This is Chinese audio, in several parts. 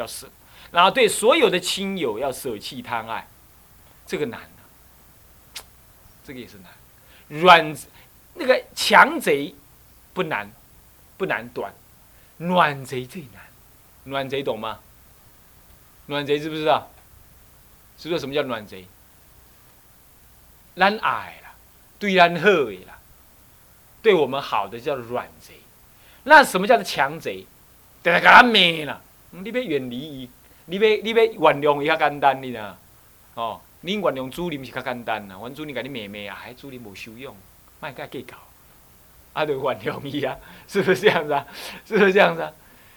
要舍，然后对所有的亲友要舍弃贪爱，这个难这个也是难。软那个强贼不难，不难短，暖贼最难。暖贼懂吗？暖贼知不知道？知不知道什么叫暖贼？咱爱了，对咱好的啦，对我们好的叫软贼。那什么叫做强贼？得给他灭了。你要远离伊，你要你要原谅伊较简单，你呐。哦，你原谅主人是较简单呐。阮主人甲你灭灭啊，还主人无修养，卖甲计较，啊，就原谅伊啊，是不是这样子啊？是不是这样子啊？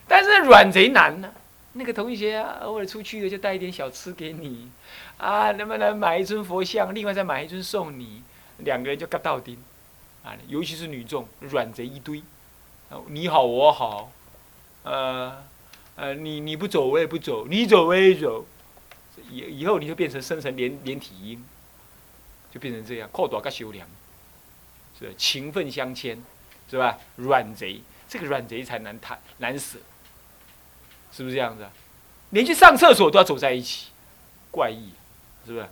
但是软贼难呢。那个同学啊，偶尔出去了就带一点小吃给你，啊，能不能买一尊佛像，另外再买一尊送你，两个人就嘎到丁，啊，尤其是女众，软贼一堆，你好我好，呃，呃，你你不走我也不走，你走我也走，以以后你就变成生成连连体婴，就变成这样，靠多个修良，是情分相牵，是吧？软贼，这个软贼才难谈难舍。是不是这样子？连去上厕所都要走在一起，怪异，是不是？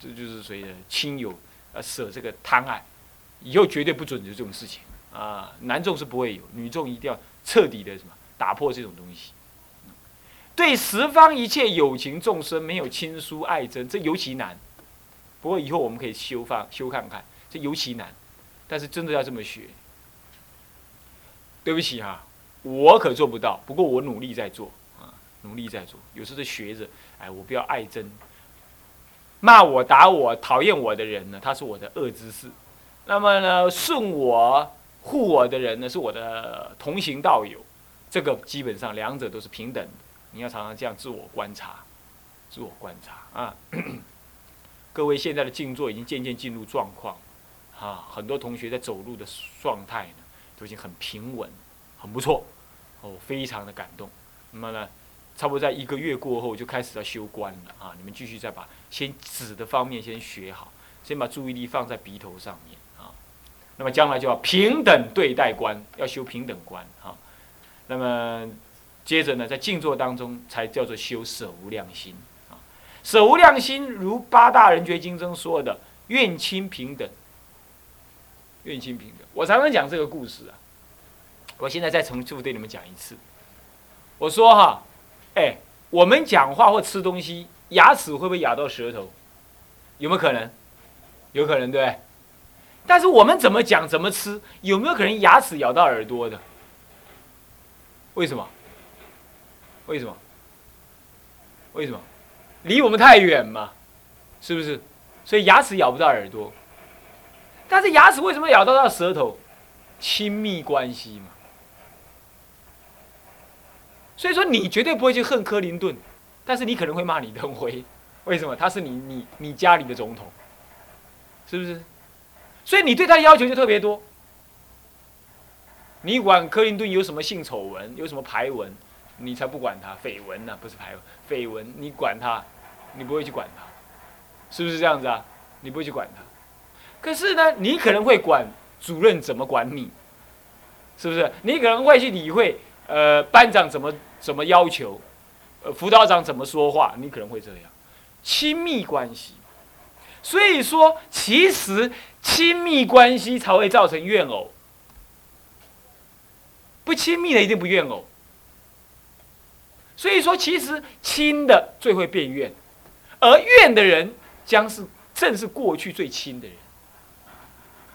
这就是谁的亲友啊？舍这个贪爱，以后绝对不准有这种事情啊！男众是不会有，女众一定要彻底的什么打破这种东西。对十方一切有情众生没有亲疏爱憎，这尤其难。不过以后我们可以修放修看看，这尤其难。但是真的要这么学，对不起哈。我可做不到，不过我努力在做啊，努力在做。有时候学着，哎，我不要爱憎，骂我、打我、讨厌我的人呢，他是我的恶知识。那么呢，顺我、护我的人呢，是我的同行道友。这个基本上两者都是平等的。你要常常这样自我观察，自我观察啊。各位现在的静坐已经渐渐进入状况，啊，很多同学在走路的状态呢，都已经很平稳。很不错，哦，非常的感动。那么呢，差不多在一个月过后就开始要修观了啊！你们继续再把先指的方面先学好，先把注意力放在鼻头上面啊。那么将来就要平等对待观，要修平等观啊。那么接着呢，在静坐当中才叫做修舍无量心啊。舍无量心，如八大人觉经中说的，愿亲平等，愿亲平等。我常常讲这个故事啊。我现在再重复对你们讲一次，我说哈，哎，我们讲话或吃东西，牙齿会不会咬到舌头？有没有可能？有可能，对对？但是我们怎么讲怎么吃，有没有可能牙齿咬到耳朵的？为什么？为什么？为什么？离我们太远嘛，是不是？所以牙齿咬不到耳朵，但是牙齿为什么咬到到舌头？亲密关系嘛。所以说，你绝对不会去恨克林顿，但是你可能会骂李登辉，为什么？他是你你你家里的总统，是不是？所以你对他的要求就特别多。你管克林顿有什么性丑闻，有什么排文，你才不管他绯闻呢？不是排，绯闻，你管他，你不会去管他，是不是这样子啊？你不会去管他。可是呢，你可能会管主任怎么管你，是不是？你可能会去理会，呃，班长怎么。怎么要求？呃，辅导长怎么说话？你可能会这样，亲密关系。所以说，其实亲密关系才会造成怨偶。不亲密的一定不怨偶。所以说，其实亲的最会变怨，而怨的人将是正是过去最亲的人。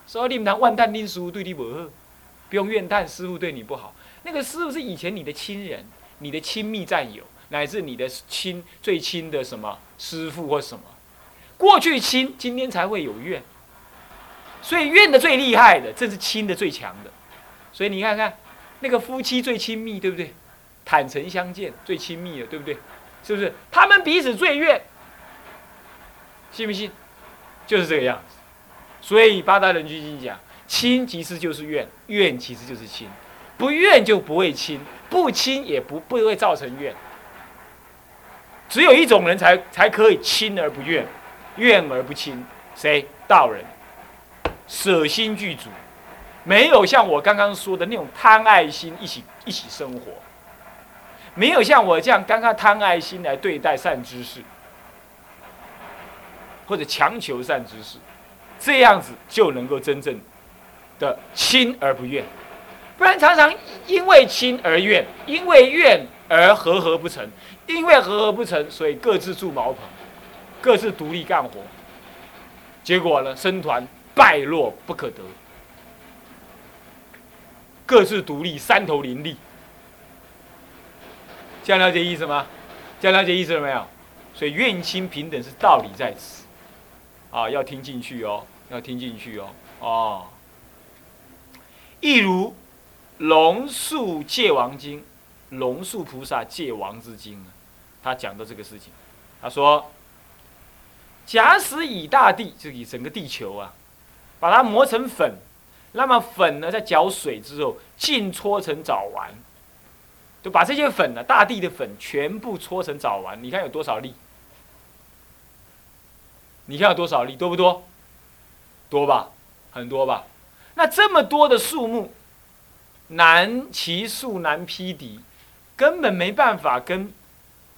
所以你们谈万旦令师傅对你不好，不用怨叹师傅对你不好。那个师傅是以前你的亲人。你的亲密战友，乃至你的亲最亲的什么师傅或什么，过去亲，今天才会有怨。所以怨的最厉害的，正是亲的最强的。所以你看看，那个夫妻最亲密，对不对？坦诚相见最亲密的，对不对？是不是？他们彼此最怨，信不信？就是这个样子。所以八大人居经讲，亲其实就是怨，怨其实就是亲，不怨就不会亲。不亲也不不会造成怨，只有一种人才才可以亲而不怨，怨而不亲，谁？道人，舍心具足，没有像我刚刚说的那种贪爱心一起一起生活。没有像我这样刚刚贪爱心来对待善知识，或者强求善知识，这样子就能够真正的亲而不怨。不然常常因为亲而怨，因为怨而和合不成，因为和合不成，所以各自住茅棚，各自独立干活，结果呢，僧团败落不可得，各自独立，三头林立。这样了解意思吗？这样了解意思了没有？所以愿亲平等是道理在此，啊，要听进去哦，要听进去哦，哦，亦如。龙树戒王经，龙树菩萨戒王之经啊，他讲的这个事情，他说：假使以大地，就以整个地球啊，把它磨成粉，那么粉呢，在搅水之后，尽搓成枣丸，就把这些粉呢，大地的粉全部搓成枣丸，你看有多少粒？你看有多少粒？多不多？多吧，很多吧？那这么多的数目。难其数难匹敌，根本没办法跟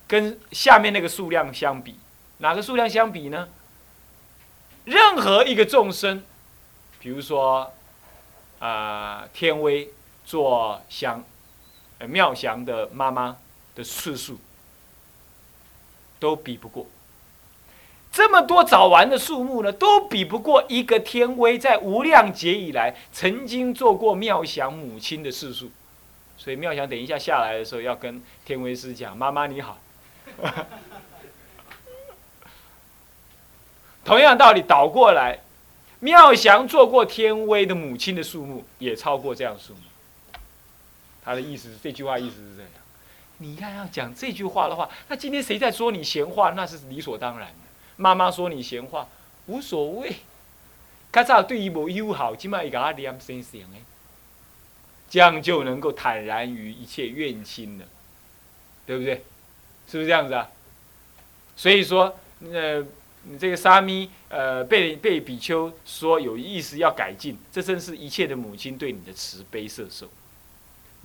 跟下面那个数量相比。哪个数量相比呢？任何一个众生，比如说啊，天威做香，呃妙祥的妈妈的次数，都比不过。这么多早完的数目呢，都比不过一个天威在无量劫以来曾经做过妙祥母亲的次数，所以妙祥等一下下来的时候要跟天威师讲：“妈妈你好。”同样道理倒过来，妙祥做过天威的母亲的数目也超过这样数目。他的意思是这句话意思是这样。你看要讲这句话的话，那今天谁在说你闲话？那是理所当然的。妈妈说你闲话无所谓，较早对伊无友好，今麦伊甲他念生生诶，这样就能够坦然于一切怨亲了，对不对？是不是这样子啊？所以说，呃，你这个沙弥，呃，被被比丘说有意思要改进，这正是一切的母亲对你的慈悲摄受，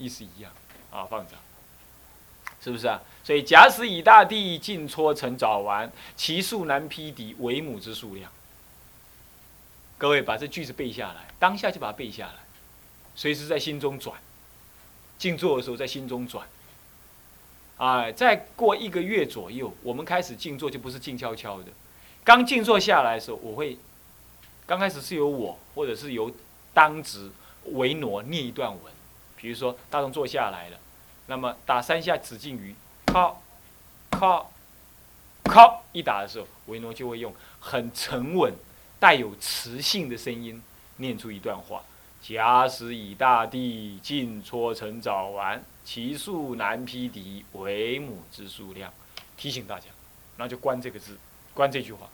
意思一样啊，放着。是不是啊？所以假使以大地尽搓成早丸，其数难匹敌为母之数量。各位把这句子背下来，当下就把它背下来，随时在心中转。静坐的时候在心中转。哎，再过一个月左右，我们开始静坐就不是静悄悄的。刚静坐下来的时候，我会刚开始是由我或者是由当值维挪念一段文，比如说大众坐下来了。那么打三下止境语，靠，靠，靠，一打的时候，维诺就会用很沉稳、带有磁性的声音念出一段话：假使以大地尽搓成早丸，其数难匹敌为母之数量。提醒大家，那就关这个字，关这句话。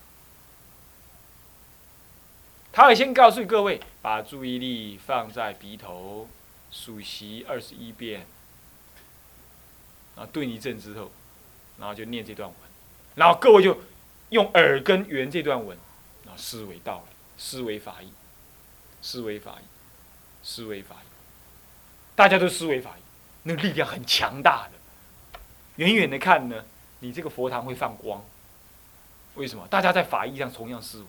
他会先告诉各位，把注意力放在鼻头，数习二十一遍。然后顿一阵之后，然后就念这段文，然后各位就用耳根圆这段文，然后思维道理，思维法义，思维法义，思维法义，大家都思维法义，那个力量很强大的。远远的看呢，你这个佛堂会放光。为什么？大家在法义上同样思维，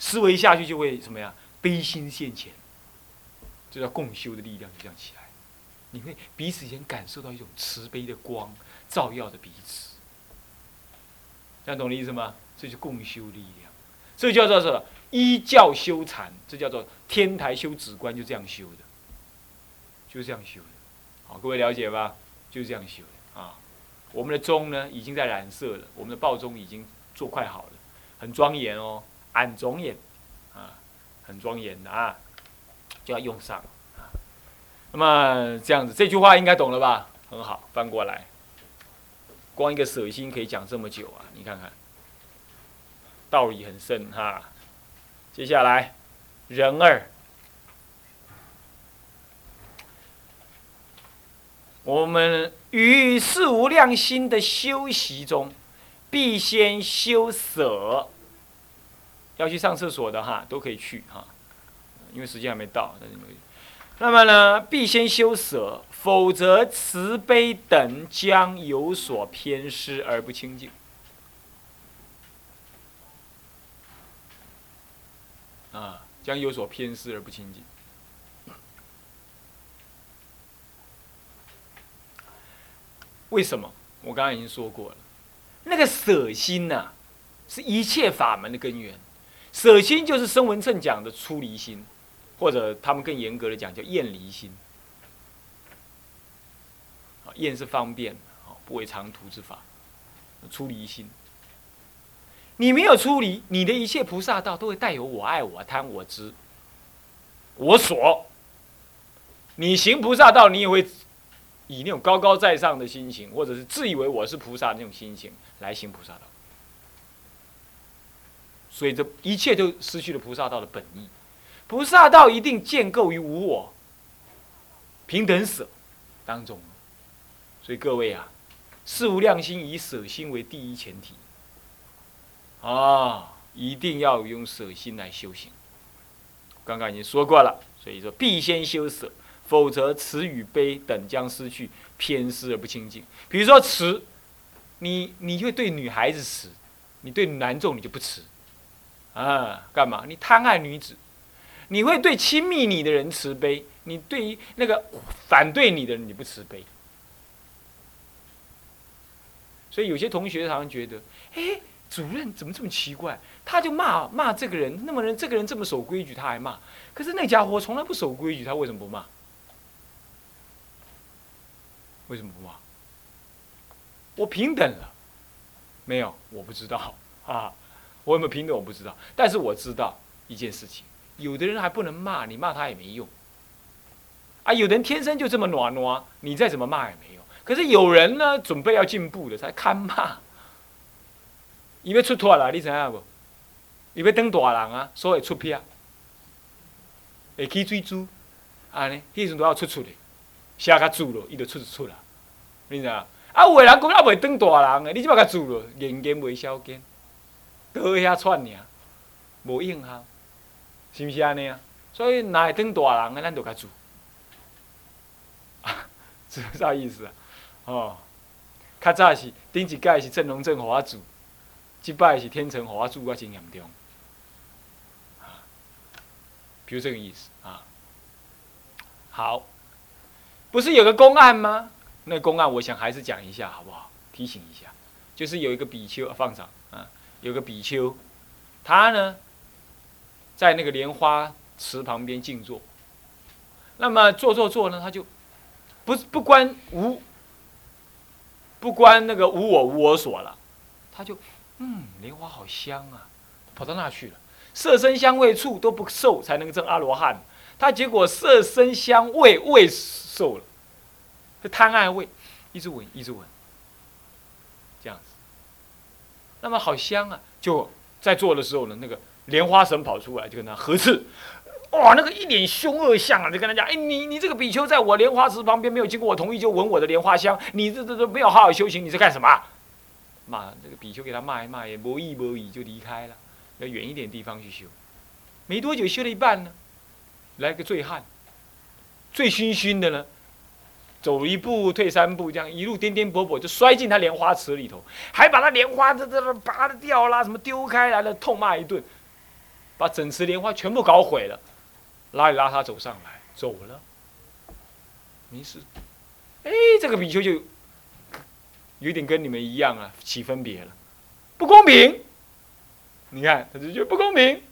思维下去就会什么呀？悲心现前，这叫共修的力量就这样起来。你会彼此间感受到一种慈悲的光照耀着彼此，这样懂的意思吗？这就共修力量，这叫做什么？依教修禅，这叫做天台修止观，就这样修的，就这样修的。好，各位了解吧？就这样修的啊。我们的钟呢，已经在染色了，我们的报钟已经做快好了，很庄严哦，俺庄严啊，很庄严的啊，要用上。那么这样子，这句话应该懂了吧？很好，翻过来，光一个舍心可以讲这么久啊！你看看，道理很深哈。接下来，人二，我们于四无量心的修习中，必先修舍。要去上厕所的哈，都可以去哈，因为时间还没到，那么呢，必先修舍，否则慈悲等将有所偏失而不清净。啊，将有所偏失而不清净。为什么？我刚刚已经说过了，那个舍心呐，是一切法门的根源。舍心就是声闻称讲的出离心，或者他们更严格的讲叫厌离心。啊，厌是方便，啊，不为长途之法，出离心。你没有出离，你的一切菩萨道都会带有我爱、我贪、我执、我所。你行菩萨道，你也会。以那种高高在上的心情，或者是自以为我是菩萨那种心情来行菩萨道，所以这一切都失去了菩萨道的本意。菩萨道一定建构于无我、平等舍当中。所以各位啊，事无量心以舍心为第一前提啊，一定要用舍心来修行。刚刚已经说过了，所以说必先修舍。否则，慈与悲等将失去偏失而不清净。比如说，慈，你你会对女孩子慈，你对男众你就不慈，啊，干嘛？你贪爱女子，你会对亲密你的人慈悲，你对于那个反对你的人你不慈悲。所以有些同学常常觉得，哎，主任怎么这么奇怪？他就骂骂这个人，那么人这个人这么守规矩，他还骂。可是那家伙从来不守规矩，他为什么不骂？为什么不骂？我平等了，没有？我不知道啊，我有没有平等？我不知道。但是我知道一件事情：有的人还不能骂，你骂他也没用。啊，有的人天生就这么暖暖，你再怎么骂也没用。可是有人呢，准备要进步的，才堪骂。伊要出脱啦，你知影不？伊要当大人啊，所以出片，会起水珠，安尼，迄阵都要出出的。写较住咯，伊就出出啦，你知影？啊，有个人讲啊袂当大人诶，你即摆较住咯，言言袂小见，倒遐串尔，无用效，是毋是安尼啊？所以若会当大人诶，咱就较住，是啥意思啊？哦，较早是顶一届是正龙正互我住，即摆是天成互我住，我真严重，比如这个意思啊。好。不是有个公案吗？那公案我想还是讲一下好不好？提醒一下，就是有一个比丘放上啊，有个比丘，他呢在那个莲花池旁边静坐。那么坐坐坐呢，他就不不关无不关那个无我无我所了，他就嗯，莲花好香啊，跑到那去了，色身香味触都不受才能证阿罗汉。他结果色身香味味。受了，贪爱味，一直闻，一直闻，这样子。那么好香啊！就在做的时候呢，那个莲花神跑出来，就跟他呵斥，哇，那个一脸凶恶相啊，就跟他讲：哎，你你这个比丘在我莲花池旁边没有经过我同意就闻我的莲花香，你这这这没有好好修行，你在干什么？骂这个比丘给他骂一骂，也不义不义就离开了，要远一点地方去修。没多久修了一半呢，来个醉汉。醉醺醺的呢，走一步退三步，这样一路颠颠簸簸就摔进他莲花池里头，还把他莲花这这拔的掉啦，什么丢开来了，痛骂一顿，把整池莲花全部搞毁了，拉一拉他走上来，走了，没事。哎，这个比丘就有点跟你们一样啊，起分别了，不公平。你看，他就觉得不公平，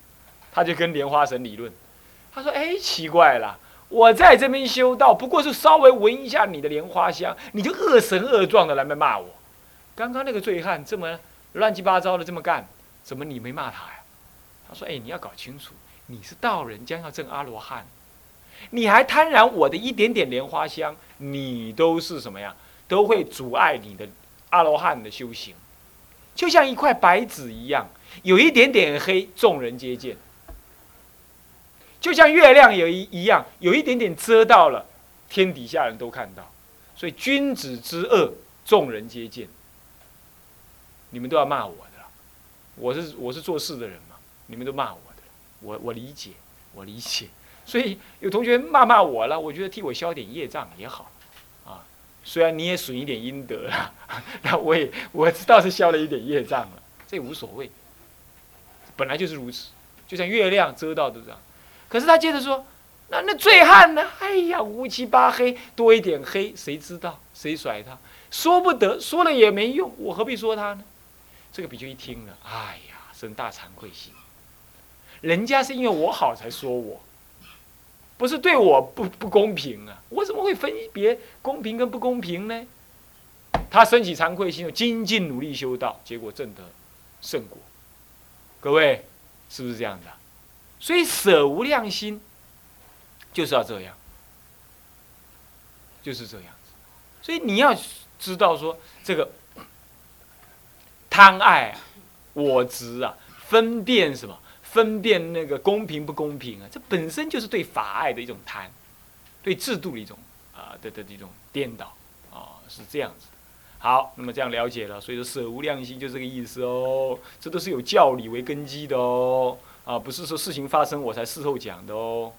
他就跟莲花神理论，他说：“哎，奇怪了。”我在这边修道，不过是稍微闻一下你的莲花香，你就恶神恶状的来骂我。刚刚那个醉汉这么乱七八糟的这么干，怎么你没骂他呀？他说：“哎，你要搞清楚，你是道人，将要证阿罗汉，你还贪染我的一点点莲花香，你都是什么呀？都会阻碍你的阿罗汉的修行，就像一块白纸一样，有一点点黑，众人皆见。”就像月亮有一一样，有一点点遮到了，天底下人都看到，所以君子之恶，众人皆见。你们都要骂我的，我是我是做事的人，你们都骂我的，我我理解，我理解。所以有同学骂骂我了，我觉得替我消点业障也好，啊虽然你也损一点阴德了，那我也我知道是消了一点业障了，这无所谓，本来就是如此，就像月亮遮到的这样。可是他接着说，那那醉汉呢？哎呀，乌漆八黑，多一点黑，谁知道？谁甩他？说不得，说了也没用，我何必说他呢？这个比丘一听了，哎呀，生大惭愧心。人家是因为我好才说我，不是对我不不公平啊！我怎么会分别公平跟不公平呢？他升起惭愧心，精进努力修道，结果证得圣果。各位是不是这样的？所以舍无量心就是要这样，就是这样子。所以你要知道说，这个贪爱啊，我执啊，分辨什么？分辨那个公平不公平啊，这本身就是对法爱的一种贪，对制度的一种啊的的一种颠倒啊，是这样子。好，那么这样了解了，所以说舍无量心就这个意思哦，这都是有教理为根基的哦，啊，不是说事情发生我才事后讲的哦，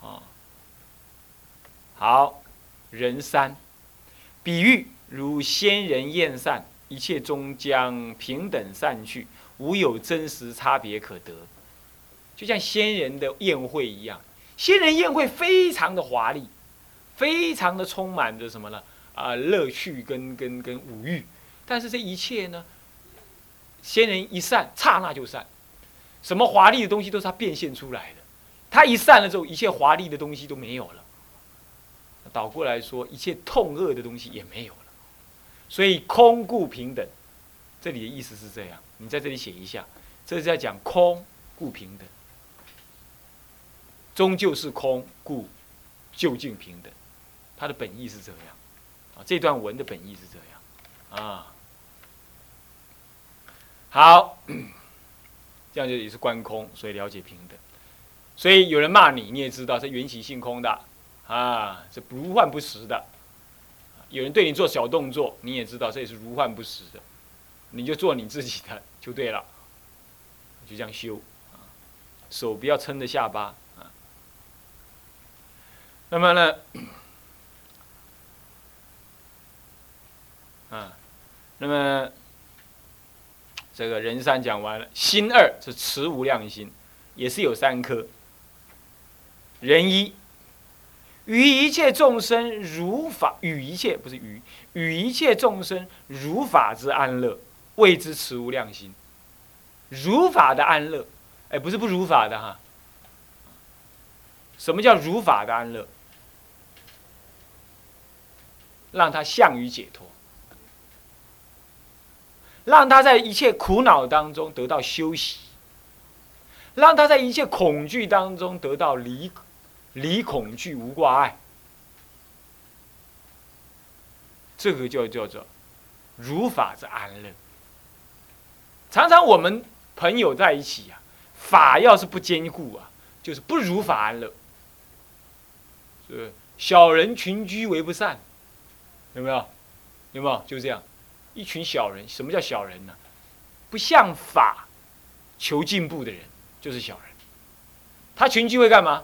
啊。好，人三，比喻如仙人宴散，一切终将平等散去，无有真实差别可得。就像仙人的宴会一样，仙人宴会非常的华丽，非常的充满着什么呢？啊，乐趣跟跟跟五欲。但是这一切呢，仙人一散，刹那就散，什么华丽的东西都是他变现出来的。他一散了之后，一切华丽的东西都没有了。倒过来说，一切痛恶的东西也没有了。所以空故平等，这里的意思是这样。你在这里写一下，这是在讲空故平等。终究是空，故究竟平等。它的本意是这样，啊，这段文的本意是这样，啊，好，这样就也是观空，所以了解平等。所以有人骂你，你也知道是缘起性空的，啊，是如幻不实的。有人对你做小动作，你也知道这也是如幻不实的，你就做你自己的就对了，就这样修，手不要撑着下巴。那么呢，啊，那么这个人三讲完了，心二是持无量心，也是有三颗。人一与一切众生如法，与一切不是与与一切众生如法之安乐，谓之持无量心。如法的安乐，哎，不是不如法的哈。什么叫如法的安乐？让他向于解脱，让他在一切苦恼当中得到休息，让他在一切恐惧当中得到离离恐惧无挂碍，这个就叫做如法之安乐。常常我们朋友在一起啊，法要是不坚固啊，就是不如法安乐。是小人群居为不善。有没有？有没有？就这样，一群小人。什么叫小人呢？不向法求进步的人就是小人。他群聚会干嘛？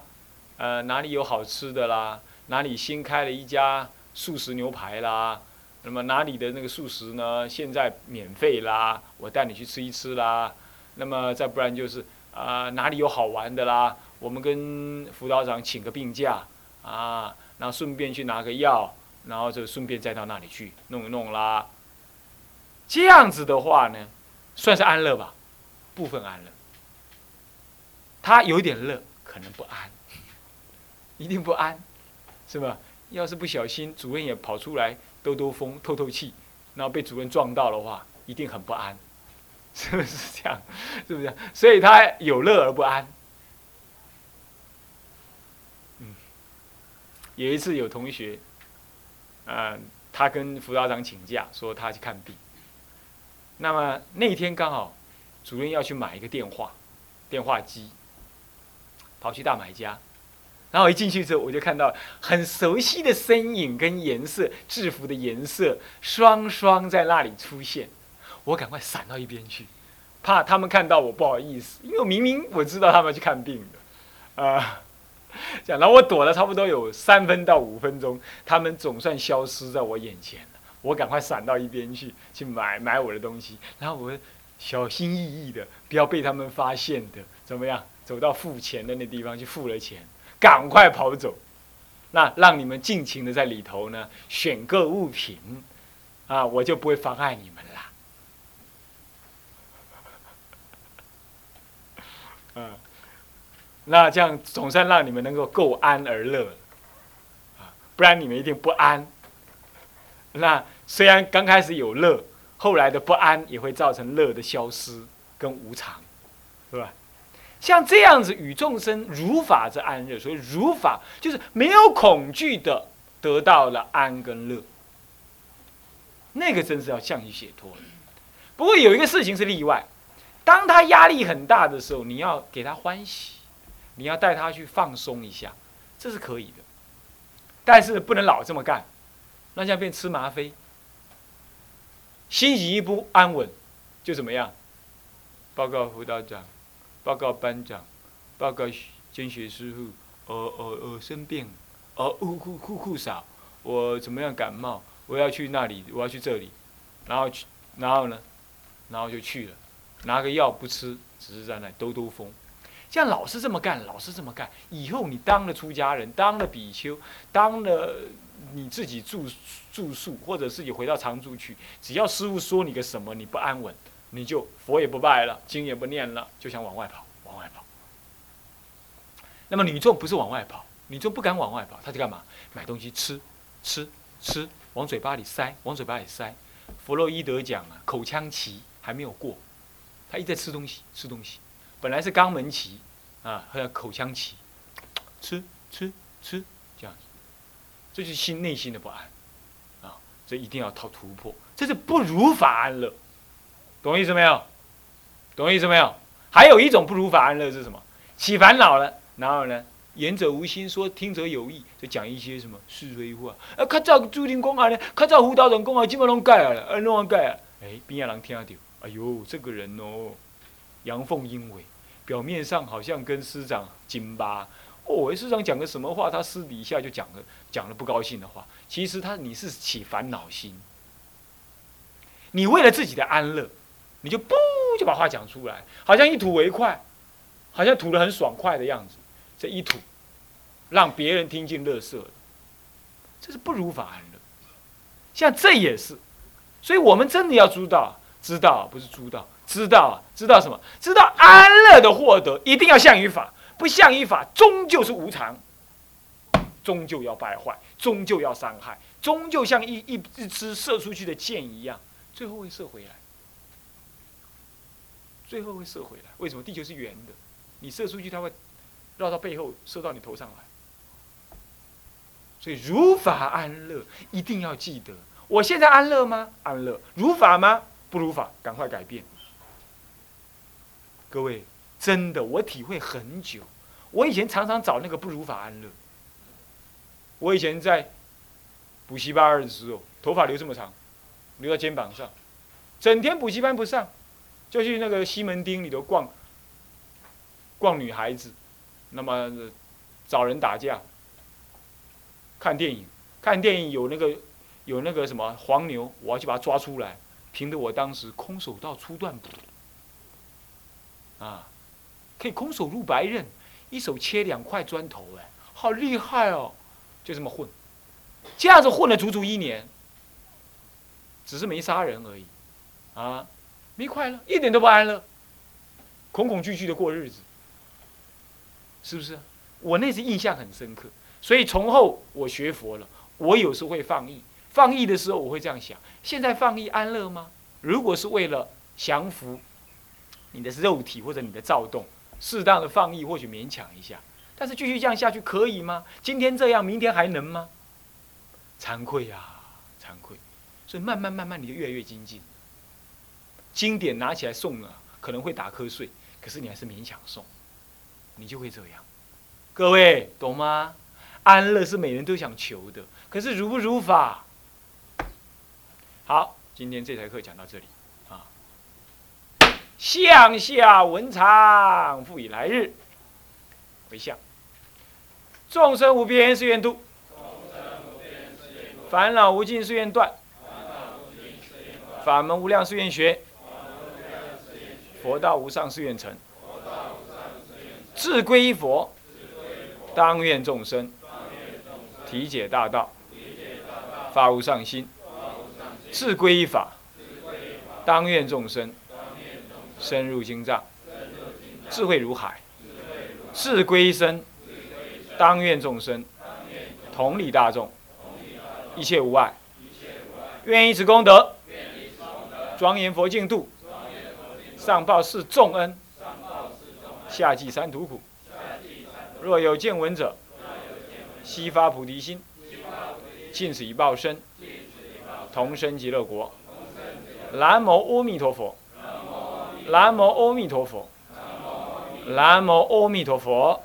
呃，哪里有好吃的啦？哪里新开了一家素食牛排啦？那么哪里的那个素食呢？现在免费啦，我带你去吃一吃啦。那么再不然就是啊，哪里有好玩的啦？我们跟辅导长请个病假啊，然后顺便去拿个药。然后就顺便再到那里去弄一弄啦。这样子的话呢，算是安乐吧，部分安乐。他有点乐，可能不安，一定不安，是吧？要是不小心，主任也跑出来兜兜风、透透气，然后被主任撞到的话，一定很不安，是不是这样？是不是？所以他有乐而不安。嗯，有一次有同学。嗯，他跟辅导长请假，说他去看病。那么那天刚好，主任要去买一个电话，电话机，跑去大买家。然后一进去之后，我就看到很熟悉的身影跟颜色，制服的颜色双双在那里出现。我赶快闪到一边去，怕他们看到我不好意思，因为明明我知道他们去看病的，啊。这样，然后我躲了差不多有三分到五分钟，他们总算消失在我眼前了。我赶快闪到一边去，去买买我的东西，然后我小心翼翼的，不要被他们发现的，怎么样？走到付钱的那地方去付了钱，赶快跑走。那让你们尽情的在里头呢选购物品，啊，我就不会妨碍你们啦。嗯，那这样总算让你们能够够安而乐，啊，不然你们一定不安。那虽然刚开始有乐，后来的不安也会造成乐的消失跟无常，是吧？像这样子与众生如法之安乐，所以如法就是没有恐惧的得到了安跟乐，那个真是要向你解脱的。不过有一个事情是例外，当他压力很大的时候，你要给他欢喜，你要带他去放松一下，这是可以的。但是不能老这么干，那这样变吃吗啡，心情一不安稳，就怎么样？报告辅导长。报告班长，报告监学师傅，我我我生病，哦，呼呼呼呼少，我怎么样感冒？我要去那里，我要去这里，然后去，然后呢，然后就去了，拿个药不吃，只是在那兜兜风。像老是这么干，老是这么干，以后你当了出家人，当了比丘，当了你自己住住宿，或者是你回到常住去，只要师傅说你个什么，你不安稳。你就佛也不拜了，经也不念了，就想往外跑，往外跑。那么女众不是往外跑，女众不敢往外跑，她就干嘛？买东西吃，吃，吃，往嘴巴里塞，往嘴巴里塞。弗洛伊德讲啊，口腔期还没有过，他一直在吃东西，吃东西。本来是肛门期，啊，还有口腔期，吃，吃，吃，这样子，这就是心内心的不安，啊，这一定要突突破，这是不如法安乐。懂意思没有？懂意思没有？还有一种不如法安乐是什么？起烦恼了，然后呢？言者无心，说听者有意，就讲一些什么是非话。啊，较早朱林公啊呢，较早辅导人讲啊，基本拢改了，啊，弄完改啊。哎，边上人听到，哎呦，这个人哦，阳奉阴违，表面上好像跟师长紧巴，哦，师长讲个什么话，他私底下就讲了讲了不高兴的话。其实他你是起烦恼心，你为了自己的安乐。你就不就把话讲出来，好像一吐为快，好像吐得很爽快的样子。这一吐，让别人听进乐色，这是不如法安乐。像这也是，所以我们真的要知道，知道不是知道，知道啊知道什么？知道安乐的获得一定要向于法，不向于法终究是无常，终究要败坏，终究要伤害，终究像一一一支射出去的箭一样，最后会射回来。最后会射回来，为什么？地球是圆的，你射出去，它会绕到背后射到你头上来。所以如法安乐，一定要记得。我现在安乐吗？安乐。如法吗？不如法，赶快改变。各位，真的，我体会很久。我以前常常找那个不如法安乐。我以前在补习班的时候，头发留这么长，留到肩膀上，整天补习班不上。就去那个西门町里头逛，逛女孩子，那么找人打架，看电影，看电影有那个有那个什么黄牛，我要去把它抓出来，凭着我当时空手道初段，啊，可以空手入白刃，一手切两块砖头，哎，好厉害哦！就这么混，这样子混了足足一年，只是没杀人而已，啊。没快乐，一点都不安乐，恐恐惧惧的过日子，是不是？我那次印象很深刻，所以从后我学佛了。我有时候会放逸，放逸的时候我会这样想：现在放逸安乐吗？如果是为了降服你的肉体或者你的躁动，适当的放逸或许勉强一下，但是继续这样下去可以吗？今天这样，明天还能吗？惭愧呀，惭愧。所以慢慢慢慢，你就越来越精进。经典拿起来诵了，可能会打瞌睡，可是你还是勉强诵，你就会这样。各位懂吗？安乐是每人都想求的，可是如不如法？好，今天这台课讲到这里。向下文长，复以来日。为向。众生无边誓愿度，烦恼无尽誓愿断，法门无量誓愿学，佛道无上誓愿成。志归佛，当愿众生。体解大道，发无上心；志归法，当愿众生。深入经藏，智慧如海；智归身，当愿众生同理大众，一切无碍。愿以此功德，庄严佛净土，上报四重恩。下济三途苦，若有见闻者，悉发菩提心，尽此一报身，同生极乐国。南无阿弥陀佛，南无阿弥陀佛，南无阿弥陀佛。